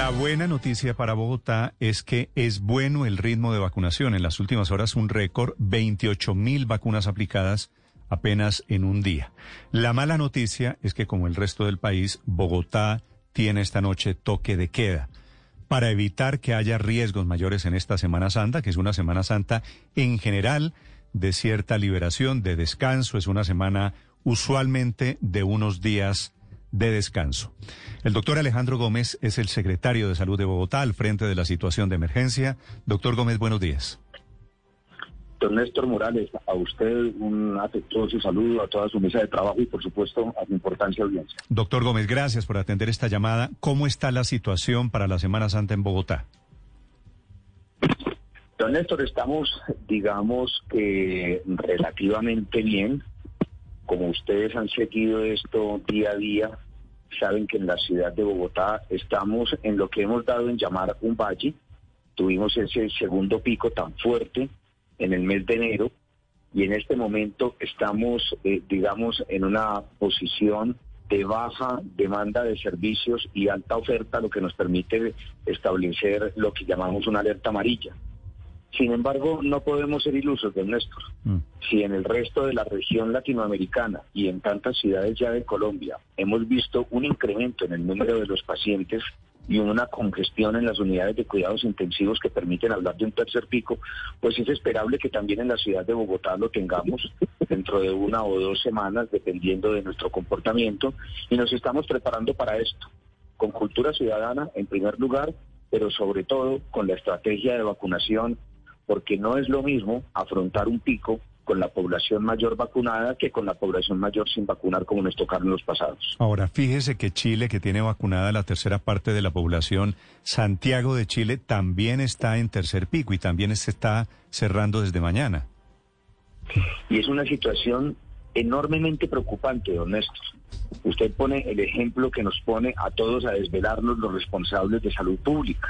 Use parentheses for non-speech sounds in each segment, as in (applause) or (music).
La buena noticia para Bogotá es que es bueno el ritmo de vacunación. En las últimas horas, un récord: 28 mil vacunas aplicadas apenas en un día. La mala noticia es que, como el resto del país, Bogotá tiene esta noche toque de queda para evitar que haya riesgos mayores en esta Semana Santa, que es una Semana Santa en general de cierta liberación, de descanso, es una semana usualmente de unos días de descanso. El doctor Alejandro Gómez es el secretario de Salud de Bogotá al frente de la situación de emergencia. Doctor Gómez, buenos días. Don Néstor Morales, a usted un afectuoso saludo, a toda su mesa de trabajo y por supuesto a su importancia audiencia. Doctor Gómez, gracias por atender esta llamada. ¿Cómo está la situación para la Semana Santa en Bogotá? Don Néstor, estamos, digamos que relativamente bien. Como ustedes han seguido esto día a día, saben que en la ciudad de Bogotá estamos en lo que hemos dado en llamar un valle. Tuvimos ese segundo pico tan fuerte en el mes de enero y en este momento estamos, eh, digamos, en una posición de baja demanda de servicios y alta oferta, lo que nos permite establecer lo que llamamos una alerta amarilla. Sin embargo, no podemos ser ilusos, don Néstor. Mm. Si en el resto de la región latinoamericana y en tantas ciudades ya de Colombia hemos visto un incremento en el número de los pacientes y una congestión en las unidades de cuidados intensivos que permiten hablar de un tercer pico, pues es esperable que también en la ciudad de Bogotá lo tengamos dentro de una o dos semanas, dependiendo de nuestro comportamiento, y nos estamos preparando para esto, con cultura ciudadana en primer lugar, pero sobre todo con la estrategia de vacunación, porque no es lo mismo afrontar un pico con la población mayor vacunada que con la población mayor sin vacunar como nos tocaron los pasados. Ahora, fíjese que Chile, que tiene vacunada la tercera parte de la población, Santiago de Chile también está en tercer pico y también se está cerrando desde mañana. Y es una situación enormemente preocupante, don Néstor. Usted pone el ejemplo que nos pone a todos a desvelarnos los responsables de salud pública.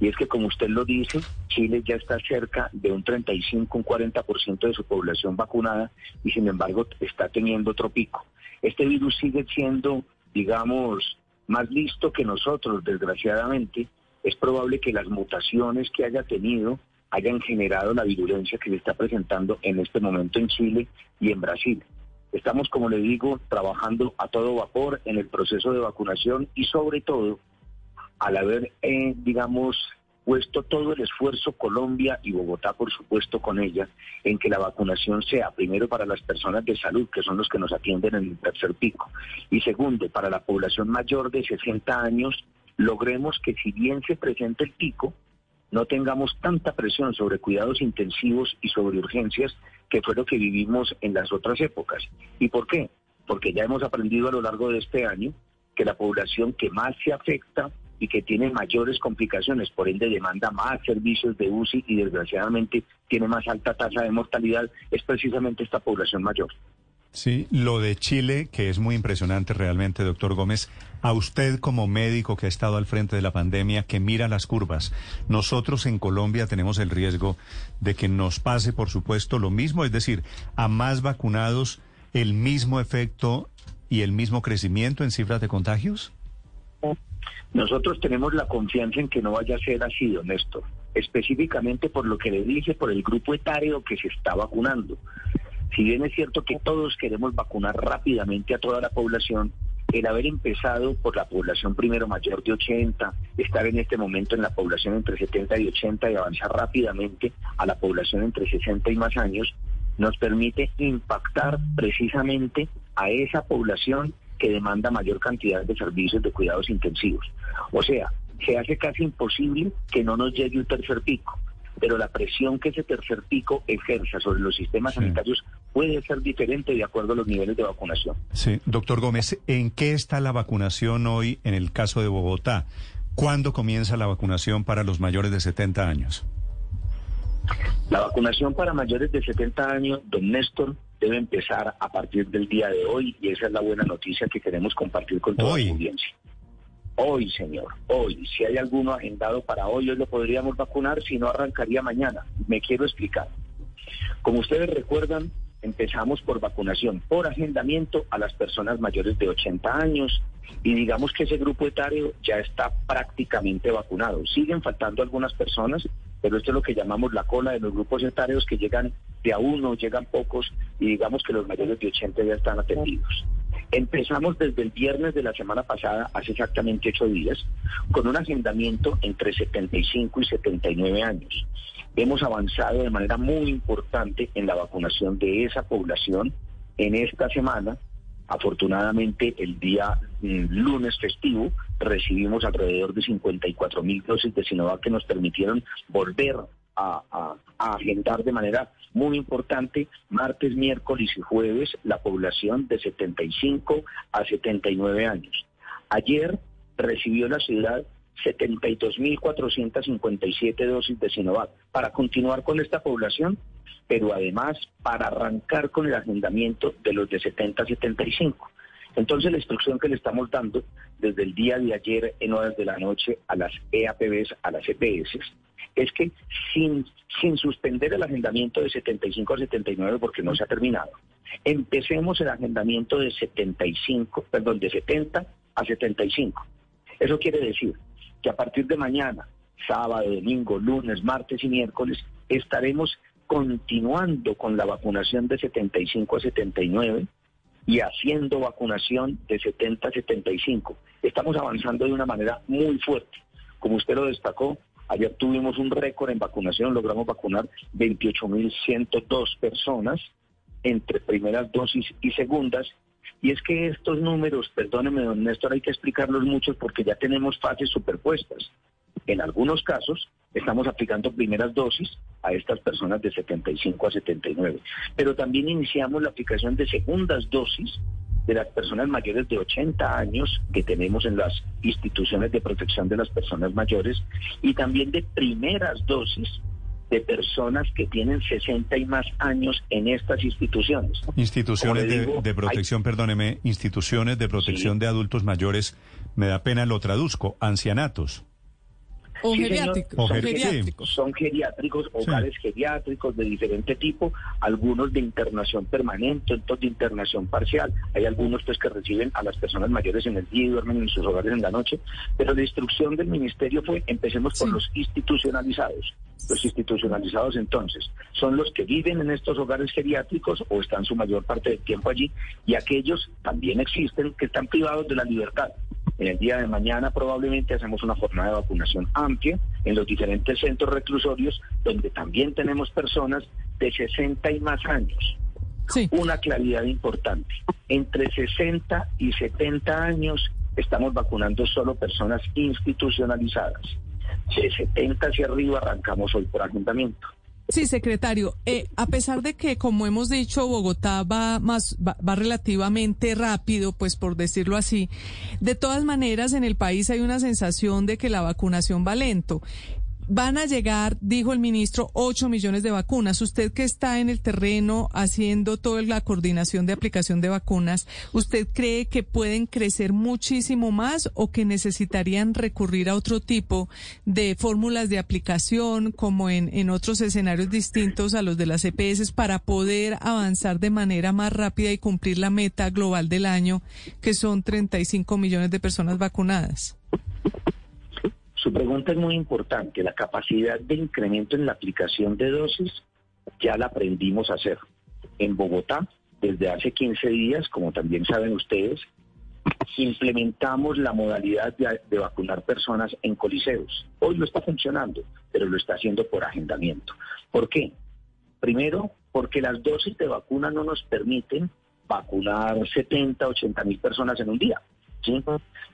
Y es que, como usted lo dice, Chile ya está cerca de un 35, un 40% de su población vacunada y, sin embargo, está teniendo otro pico. Este virus sigue siendo, digamos, más listo que nosotros, desgraciadamente. Es probable que las mutaciones que haya tenido hayan generado la virulencia que se está presentando en este momento en Chile y en Brasil. Estamos, como le digo, trabajando a todo vapor en el proceso de vacunación y sobre todo al haber, eh, digamos, puesto todo el esfuerzo Colombia y Bogotá, por supuesto, con ella, en que la vacunación sea primero para las personas de salud, que son los que nos atienden en el tercer pico, y segundo, para la población mayor de 60 años, logremos que si bien se presente el pico, no tengamos tanta presión sobre cuidados intensivos y sobre urgencias que fue lo que vivimos en las otras épocas. ¿Y por qué? Porque ya hemos aprendido a lo largo de este año que la población que más se afecta y que tiene mayores complicaciones, por ende demanda más servicios de UCI y desgraciadamente tiene más alta tasa de mortalidad, es precisamente esta población mayor. Sí, lo de Chile, que es muy impresionante realmente, doctor Gómez, a usted como médico que ha estado al frente de la pandemia, que mira las curvas, nosotros en Colombia tenemos el riesgo de que nos pase, por supuesto, lo mismo, es decir, a más vacunados, el mismo efecto y el mismo crecimiento en cifras de contagios. Nosotros tenemos la confianza en que no vaya a ser así, don Néstor, específicamente por lo que le dije, por el grupo etario que se está vacunando. Si bien es cierto que todos queremos vacunar rápidamente a toda la población, el haber empezado por la población primero mayor de 80, estar en este momento en la población entre 70 y 80 y avanzar rápidamente a la población entre 60 y más años, nos permite impactar precisamente a esa población que demanda mayor cantidad de servicios de cuidados intensivos. O sea, se hace casi imposible que no nos llegue un tercer pico, pero la presión que ese tercer pico ejerza sobre los sistemas sanitarios puede ser diferente de acuerdo a los niveles de vacunación. Sí, doctor Gómez, ¿en qué está la vacunación hoy en el caso de Bogotá? ¿Cuándo comienza la vacunación para los mayores de 70 años? La vacunación para mayores de 70 años, don Néstor, debe empezar a partir del día de hoy y esa es la buena noticia que queremos compartir con toda la audiencia. Hoy, señor, hoy. Si hay alguno agendado para hoy, hoy lo podríamos vacunar, si no arrancaría mañana. Me quiero explicar. Como ustedes recuerdan, empezamos por vacunación por agendamiento a las personas mayores de 80 años y digamos que ese grupo etario ya está prácticamente vacunado. Siguen faltando algunas personas, pero esto es lo que llamamos la cola de los grupos etarios que llegan de a uno, llegan pocos y digamos que los mayores de 80 ya están atendidos. Empezamos desde el viernes de la semana pasada, hace exactamente ocho días, con un agendamiento entre 75 y 79 años. Hemos avanzado de manera muy importante en la vacunación de esa población en esta semana. Afortunadamente, el día mm, lunes festivo recibimos alrededor de 54 mil dosis de Sinovac que nos permitieron volver a, agendar de manera muy importante martes, miércoles y jueves la población de 75 a 79 años. Ayer recibió la ciudad 72.457 dosis de Sinovac para continuar con esta población, pero además para arrancar con el agendamiento de los de 70 a 75. Entonces la instrucción que le estamos dando desde el día de ayer en horas de la noche a las EAPBs, a las EPS, es que sin, sin suspender el agendamiento de 75 a 79 porque no se ha terminado, empecemos el agendamiento de 75, perdón, de 70 a 75. Eso quiere decir que a partir de mañana, sábado, domingo, lunes, martes y miércoles, estaremos continuando con la vacunación de 75 a 79 y haciendo vacunación de 70 a 75. Estamos avanzando de una manera muy fuerte. Como usted lo destacó, ayer tuvimos un récord en vacunación, logramos vacunar 28.102 personas entre primeras dosis y segundas. Y es que estos números, perdóneme, don Néstor, hay que explicarlos mucho porque ya tenemos fases superpuestas. En algunos casos estamos aplicando primeras dosis a estas personas de 75 a 79, pero también iniciamos la aplicación de segundas dosis de las personas mayores de 80 años que tenemos en las instituciones de protección de las personas mayores y también de primeras dosis de personas que tienen 60 y más años en estas instituciones. Instituciones de, protección, perdóneme, instituciones de protección de adultos mayores, me da pena lo traduzco, ancianatos. O geriátricos. Son geriátricos, hogares geriátricos de diferente tipo, algunos de internación permanente, otros de internación parcial. Hay algunos pues que reciben a las personas mayores en el día y duermen en sus hogares en la noche. Pero la instrucción del ministerio fue, empecemos por los institucionalizados. Los institucionalizados entonces son los que viven en estos hogares geriátricos o están su mayor parte del tiempo allí y aquellos también existen que están privados de la libertad. En el día de mañana probablemente hacemos una jornada de vacunación amplia en los diferentes centros reclusorios donde también tenemos personas de 60 y más años. Una claridad importante. Entre 60 y 70 años estamos vacunando solo personas institucionalizadas. De 70 hacia arriba arrancamos hoy por ayuntamiento. Sí, secretario. Eh, a pesar de que, como hemos dicho, Bogotá va más va, va, relativamente rápido, pues por decirlo así, de todas maneras en el país hay una sensación de que la vacunación va lento. Van a llegar, dijo el ministro, 8 millones de vacunas. Usted que está en el terreno haciendo toda la coordinación de aplicación de vacunas, ¿usted cree que pueden crecer muchísimo más o que necesitarían recurrir a otro tipo de fórmulas de aplicación como en, en otros escenarios distintos a los de las EPS para poder avanzar de manera más rápida y cumplir la meta global del año, que son 35 millones de personas vacunadas? Su pregunta es muy importante. La capacidad de incremento en la aplicación de dosis ya la aprendimos a hacer. En Bogotá, desde hace 15 días, como también saben ustedes, implementamos la modalidad de, vacunar personas en coliseos. Hoy no está funcionando, pero lo está haciendo por agendamiento. ¿Por qué? Primero, porque las dosis de vacuna no nos permiten vacunar 70, 80 mil personas en un día.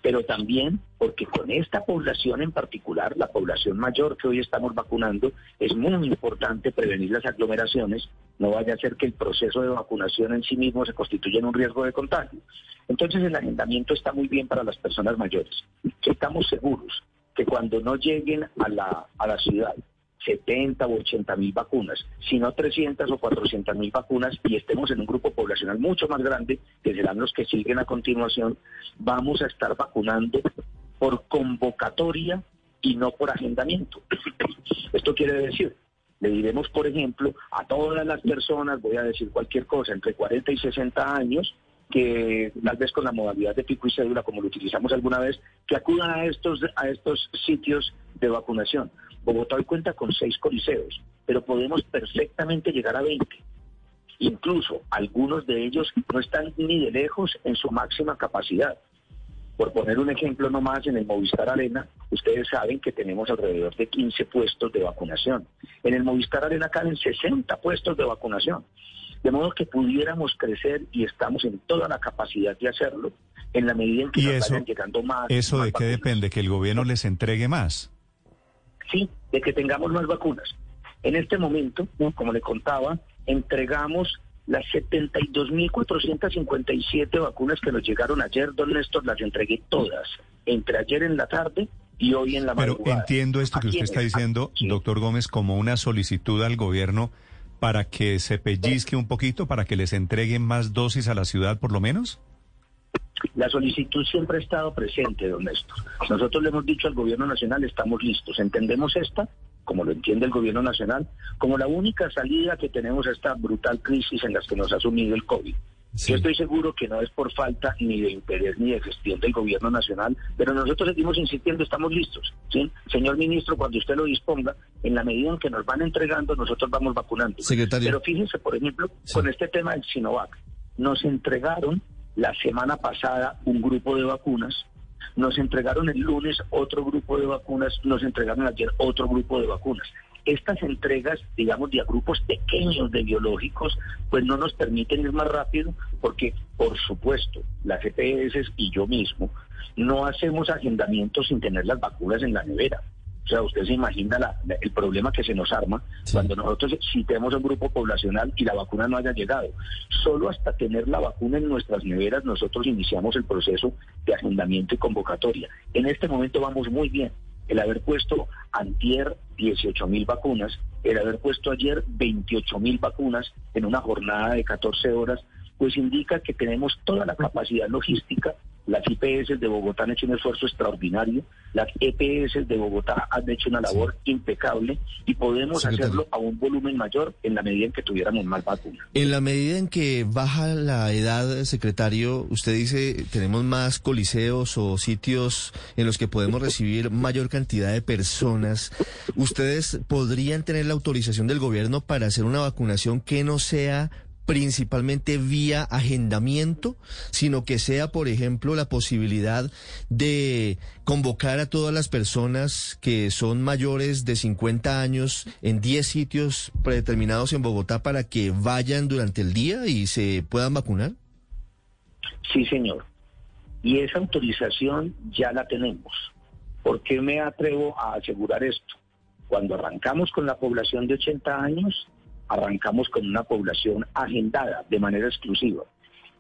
Pero también porque con esta población en particular, la población mayor que hoy estamos vacunando, es muy importante prevenir las aglomeraciones, no vaya a ser que el proceso de vacunación en sí mismo se constituya en un riesgo de contagio. Entonces el agendamiento está muy bien para las personas mayores. Estamos seguros que cuando no lleguen a la, a la ciudad 70 o 80 mil vacunas, sino 300 o 400 mil vacunas y estemos en un grupo poblacional mucho más grande, que serán los que siguen a continuación, vamos a estar vacunando por convocatoria y no por agendamiento. (coughs) Esto quiere decir, le diremos, por ejemplo, a todas las personas, voy a decir cualquier cosa, entre 40 y 60 años, que tal vez con la modalidad de pico y cédula, como lo utilizamos alguna vez, que acudan a estos, a estos sitios de vacunación. Bogotá hoy cuenta con seis coliseos, pero podemos perfectamente llegar a 20. Incluso algunos de ellos no están ni de lejos en su máxima capacidad. Por poner un ejemplo nomás, en el Movistar Arena, ustedes saben que tenemos alrededor de 15 puestos de vacunación. En el Movistar Arena caben 60 puestos de vacunación. De modo que pudiéramos crecer y estamos en toda la capacidad de hacerlo en la medida en que ¿Y nos eso, vayan llegando más. ¿Eso más de qué vacunas. depende? ¿Que el gobierno les entregue más? Sí, de que tengamos más vacunas. En este momento, como le contaba, entregamos las 72.457 vacunas que nos llegaron ayer, don Néstor, las entregué todas, entre ayer en la tarde y hoy en la Pero madrugada. entiendo esto que ¿A usted está diciendo, Sí. doctor Gómez, como una solicitud al gobierno para que se pellizque un poquito, para que les entreguen más dosis a la ciudad, por lo menos. La solicitud siempre ha estado presente, don Néstor. Nosotros le hemos dicho al gobierno nacional, estamos listos. Entendemos esta, como lo entiende el gobierno nacional, como la única salida que tenemos a esta brutal crisis en la que nos ha sumido el COVID. Sí. Yo estoy seguro que no es por falta ni de interés ni de gestión del gobierno nacional, pero nosotros seguimos insistiendo, estamos listos. ¿sí? Señor ministro, cuando usted lo disponga, en la medida en que nos van entregando, nosotros vamos vacunando. Secretario. Pero fíjense, por ejemplo, Sí. con este tema del Sinovac, nos entregaron la semana pasada un grupo de vacunas, nos entregaron el lunes otro grupo de vacunas, nos entregaron ayer otro grupo de vacunas. Estas entregas, digamos, de a grupos pequeños de biológicos, pues no nos permiten ir más rápido porque, por supuesto, las EPS y yo mismo no hacemos agendamientos sin tener las vacunas en la nevera. O sea, usted se imagina la- la- el problema que se nos arma Sí. cuando nosotros citemos a un grupo poblacional y la vacuna no haya llegado. Solo hasta tener la vacuna en nuestras neveras nosotros iniciamos el proceso de agendamiento y convocatoria. En este momento vamos muy bien. El haber puesto antier 18 mil vacunas, el haber puesto ayer 28 mil vacunas en una jornada de 14 horas, pues indica que tenemos toda la capacidad logística. Las IPS de Bogotá han hecho un esfuerzo extraordinario, las EPS de Bogotá han hecho una labor impecable y podemos Secretario. hacerlo a un volumen mayor en la medida en que tuviéramos más vacunas. En la medida en que baja la edad, secretario, usted dice tenemos más coliseos o sitios en los que podemos recibir mayor cantidad de personas. ¿Ustedes podrían tener la autorización del gobierno para hacer una vacunación que no sea principalmente vía agendamiento, sino que sea, por ejemplo, la posibilidad de convocar a todas las personas que son mayores de 50 años en 10 sitios predeterminados en Bogotá para que vayan durante el día y se puedan vacunar? Sí, señor. Y esa autorización ya la tenemos. ¿Por qué me atrevo a asegurar esto? Cuando arrancamos con la población de 80 años, arrancamos con una población agendada de manera exclusiva.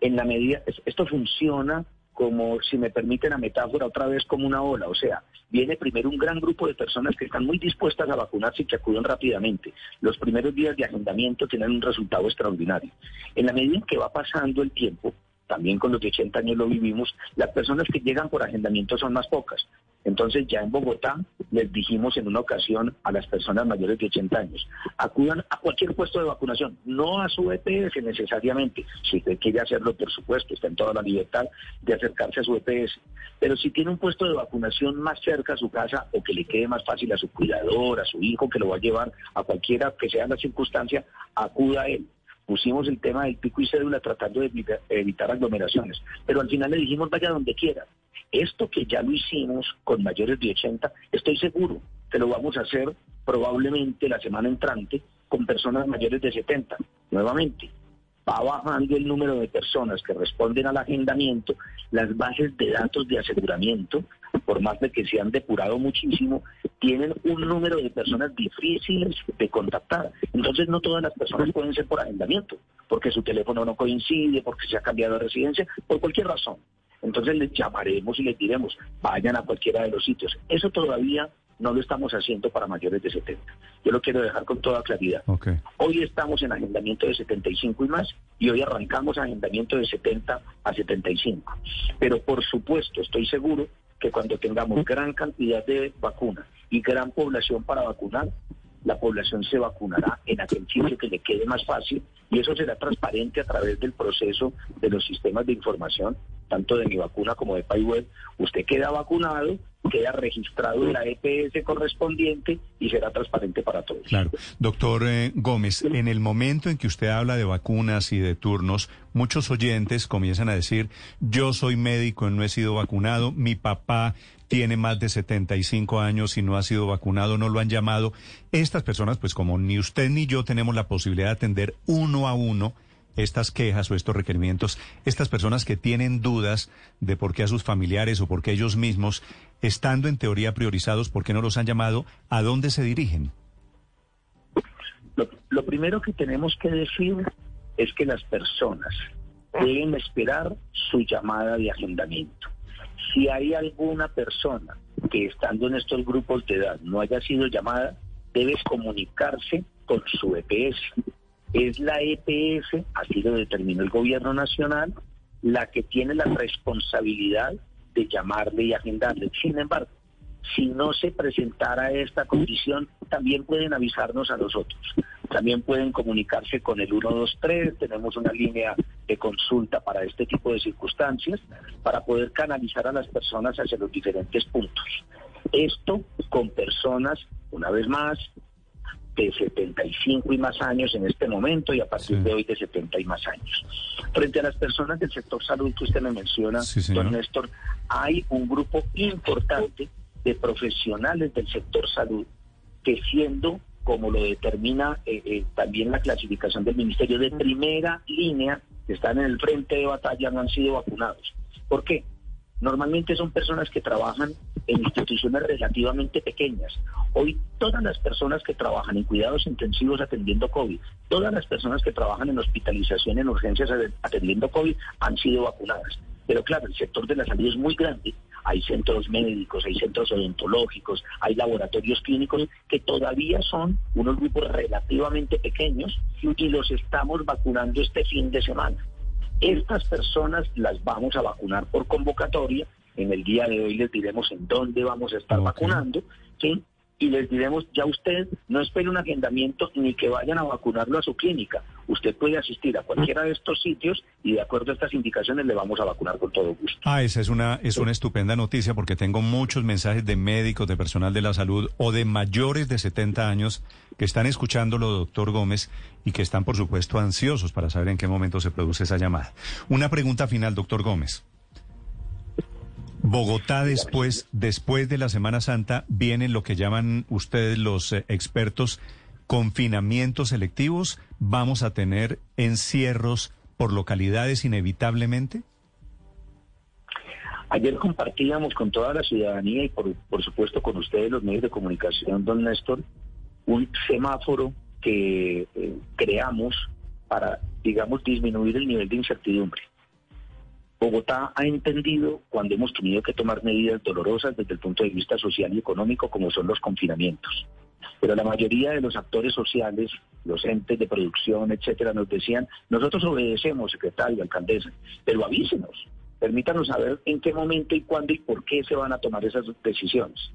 En la medida, es- esto funciona como, si me permiten la metáfora, otra vez como una ola. O sea, viene primero un gran grupo de personas que están muy dispuestas a vacunarse y que acuden rápidamente. Los primeros días de agendamiento tienen un resultado extraordinario. En la medida en que va pasando el tiempo, también con los de 80 años lo vivimos, las personas que llegan por agendamiento son más pocas. Entonces ya en Bogotá les dijimos en una ocasión a las personas mayores de 80 años, acudan a cualquier puesto de vacunación, no a su EPS necesariamente. Si usted quiere hacerlo, por supuesto, está en toda la libertad de acercarse a su EPS. Pero si tiene un puesto de vacunación más cerca a su casa o que le quede más fácil a su cuidador, a su hijo que lo va a llevar a cualquiera que sea la circunstancia, acuda a él pusimos el tema del pico y cédula tratando de evitar, aglomeraciones, pero al final le dijimos vaya donde quiera. Esto que ya lo hicimos con mayores de 80, estoy seguro que lo vamos a hacer probablemente la semana entrante con personas mayores de 70. Nuevamente, va bajando el número de personas que responden al agendamiento, las bases de datos de aseguramiento, por más de que se han depurado muchísimo, tienen un número de personas difíciles de contactar. Entonces no todas las personas pueden ser por agendamiento, porque su teléfono no coincide, porque se ha cambiado de residencia, por cualquier razón. entonces les llamaremos y les diremos, vayan a cualquiera de los sitios. Eso todavía no lo estamos haciendo para mayores de 70. Yo lo quiero dejar con toda claridad. Hoy estamos en agendamiento de 75 y más y hoy arrancamos agendamiento de 70 a 75. Pero por supuesto, estoy seguro que cuando tengamos gran cantidad de vacunas y gran población para vacunar, la población se vacunará en aquel sitio que le quede más fácil y eso será transparente a través del proceso de los sistemas de información, tanto de mi vacuna como de PayWeb. Usted queda vacunado, queda registrado en la EPS correspondiente y será transparente para todos. Claro. Doctor eh, Gómez, en el momento en que usted habla de vacunas y de turnos, muchos oyentes comienzan a decir, yo soy médico y no he sido vacunado, mi papá tiene más de 75 años y no ha sido vacunado, no lo han llamado. Estas personas, pues como ni usted ni yo tenemos la posibilidad de atender uno a uno estas quejas o estos requerimientos, estas personas que tienen dudas de por qué a sus familiares o por qué ellos mismos, estando en teoría priorizados, por qué no los han llamado, ¿a dónde se dirigen? Lo, lo primero que tenemos que decir es que las personas deben esperar su llamada de agendamiento. Si hay alguna persona que estando en estos grupos de edad no haya sido llamada, debe comunicarse con su EPS. Es la EPS, así lo determinó el gobierno nacional, la que tiene la responsabilidad de llamarle y agendarle. Sin embargo, si no se presentara esta condición, también pueden avisarnos a nosotros. También pueden comunicarse con el 123, tenemos una línea de consulta para este tipo de circunstancias, para poder canalizar a las personas hacia los diferentes puntos. Esto con personas, una vez más, de 75 y más años en este momento y a partir de hoy de 70 y más años. Frente a las personas del sector salud que usted me menciona, don Néstor, hay un grupo importante de profesionales del sector salud que siendo como lo determina eh, eh, también la clasificación del Ministerio de primera línea, que están en el frente de batalla, no han sido vacunados. ¿Por qué? Normalmente son personas que trabajan en instituciones relativamente pequeñas. Hoy todas las personas que trabajan en cuidados intensivos atendiendo COVID, todas las personas que trabajan en hospitalización en urgencias atendiendo COVID han sido vacunadas. Pero claro, el sector de la salud es muy grande hay centros médicos, hay centros odontológicos, hay laboratorios clínicos que todavía son unos grupos relativamente pequeños y los estamos vacunando este fin de semana. Estas personas las vamos a vacunar por convocatoria. En el día de hoy les diremos en dónde vamos a estar vacunando. ¿sí? y les diremos, ya usted no espere un agendamiento ni que vayan a vacunarlo a su clínica. Usted puede asistir a cualquiera de estos sitios y de acuerdo a estas indicaciones le vamos a vacunar con todo gusto. Ah, esa es una, es una estupenda noticia porque tengo muchos mensajes de médicos, de personal de la salud o de mayores de 70 años que están escuchándolo, doctor Gómez, y que están, por supuesto, ansiosos para saber en qué momento se produce esa llamada. Una pregunta final, doctor Gómez. Bogotá después, después de la Semana Santa, vienen lo que llaman ustedes los eh, expertos confinamientos selectivos. ¿Vamos a tener encierros por localidades inevitablemente? Ayer compartíamos con toda la ciudadanía y por, por supuesto con ustedes los medios de comunicación, don Néstor, un semáforo que eh, creamos para, digamos, disminuir el nivel de incertidumbre. Bogotá ha entendido cuando hemos tenido que tomar medidas dolorosas desde el punto de vista social y económico, como son los confinamientos. Pero la mayoría de los actores sociales, los entes de producción, etcétera, nos decían, nosotros obedecemos, secretario, alcaldesa, pero avísenos, permítanos saber en qué momento y cuándo y por qué se van a tomar esas decisiones.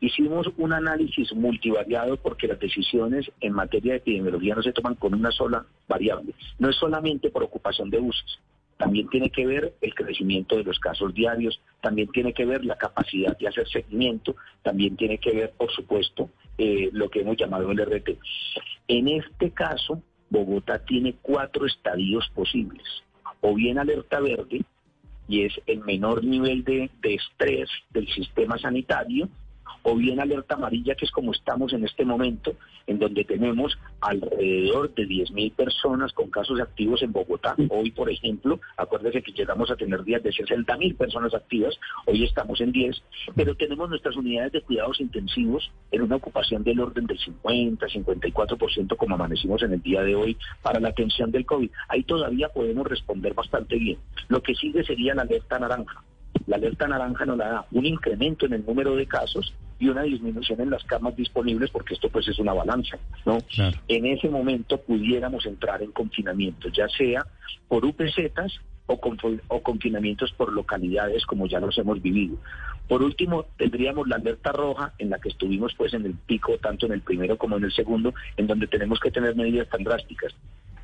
Hicimos un análisis multivariado porque las decisiones en materia de epidemiología no se toman con una sola variable. No es solamente por ocupación de usos, también tiene que ver el crecimiento de los casos diarios, también tiene que ver la capacidad de hacer seguimiento, también tiene que ver, por supuesto, eh, lo que hemos llamado el RT. En este caso, Bogotá tiene cuatro estadios posibles, o bien alerta verde, y es el menor nivel de, de estrés del sistema sanitario, o bien alerta amarilla, que es como estamos en este momento, en donde tenemos alrededor de 10.000 personas con casos activos en Bogotá. Hoy, por ejemplo, acuérdese que llegamos a tener días de 60.000 personas activas, hoy estamos en 10, pero tenemos nuestras unidades de cuidados intensivos en una ocupación del orden del 50, 54%, como amanecimos en el día de hoy, para la atención del COVID. Ahí todavía podemos responder bastante bien. Lo que sigue sería la alerta naranja. La alerta naranja nos da un incremento en el número de casos y una disminución en las camas disponibles, porque esto pues es una balanza, ¿no? En ese momento pudiéramos entrar en confinamiento, ya sea por UPZs o, o confinamientos por localidades como ya los hemos vivido. Por último, tendríamos la alerta roja en la que estuvimos pues en el pico, tanto en el primero como en el segundo, en donde tenemos que tener medidas tan drásticas.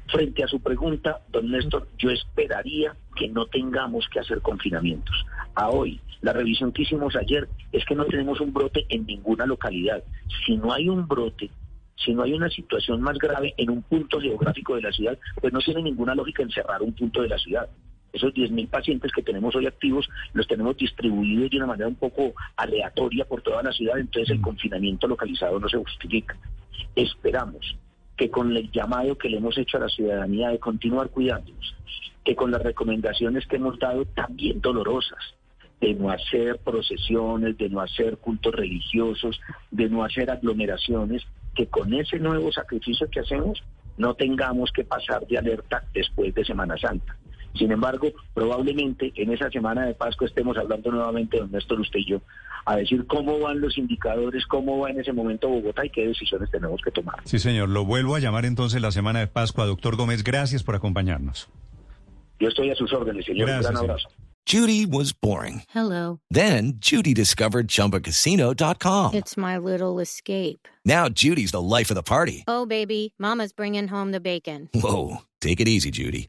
Frente a su pregunta, don Néstor, yo esperaría que no tengamos que hacer confinamientos. A hoy, la revisión que hicimos ayer es que no tenemos un brote en ninguna localidad. Si no hay un brote, si no hay una situación más grave en un punto geográfico de la ciudad, pues no tiene ninguna lógica encerrar un punto de la ciudad. Esos 10.000 pacientes que tenemos hoy activos los tenemos distribuidos de una manera un poco aleatoria por toda la ciudad, entonces el confinamiento localizado no se justifica. Esperamos que con el llamado que le hemos hecho a la ciudadanía de continuar cuidándonos, que con las recomendaciones que hemos dado también dolorosas, de no hacer procesiones, de no hacer cultos religiosos, de no hacer aglomeraciones, que con ese nuevo sacrificio que hacemos no tengamos que pasar de alerta después de Semana Santa. Sin embargo, probablemente en esa semana de Pascua estemos hablando nuevamente, don Néstor, usted y yo, a decir cómo van los indicadores, cómo va en ese momento Bogotá y qué decisiones tenemos que tomar. Sí, señor. Lo vuelvo a llamar entonces la semana de Pascua. Doctor Gómez, gracias por acompañarnos. Yo estoy a sus órdenes, señor. Un gran abrazo. Judy was boring. Hello. Then Judy discovered ChumbaCasino.com. It's my little escape. Now Judy's the life of the party. Oh, baby, mama's bringing home the bacon. Whoa, take it easy, Judy.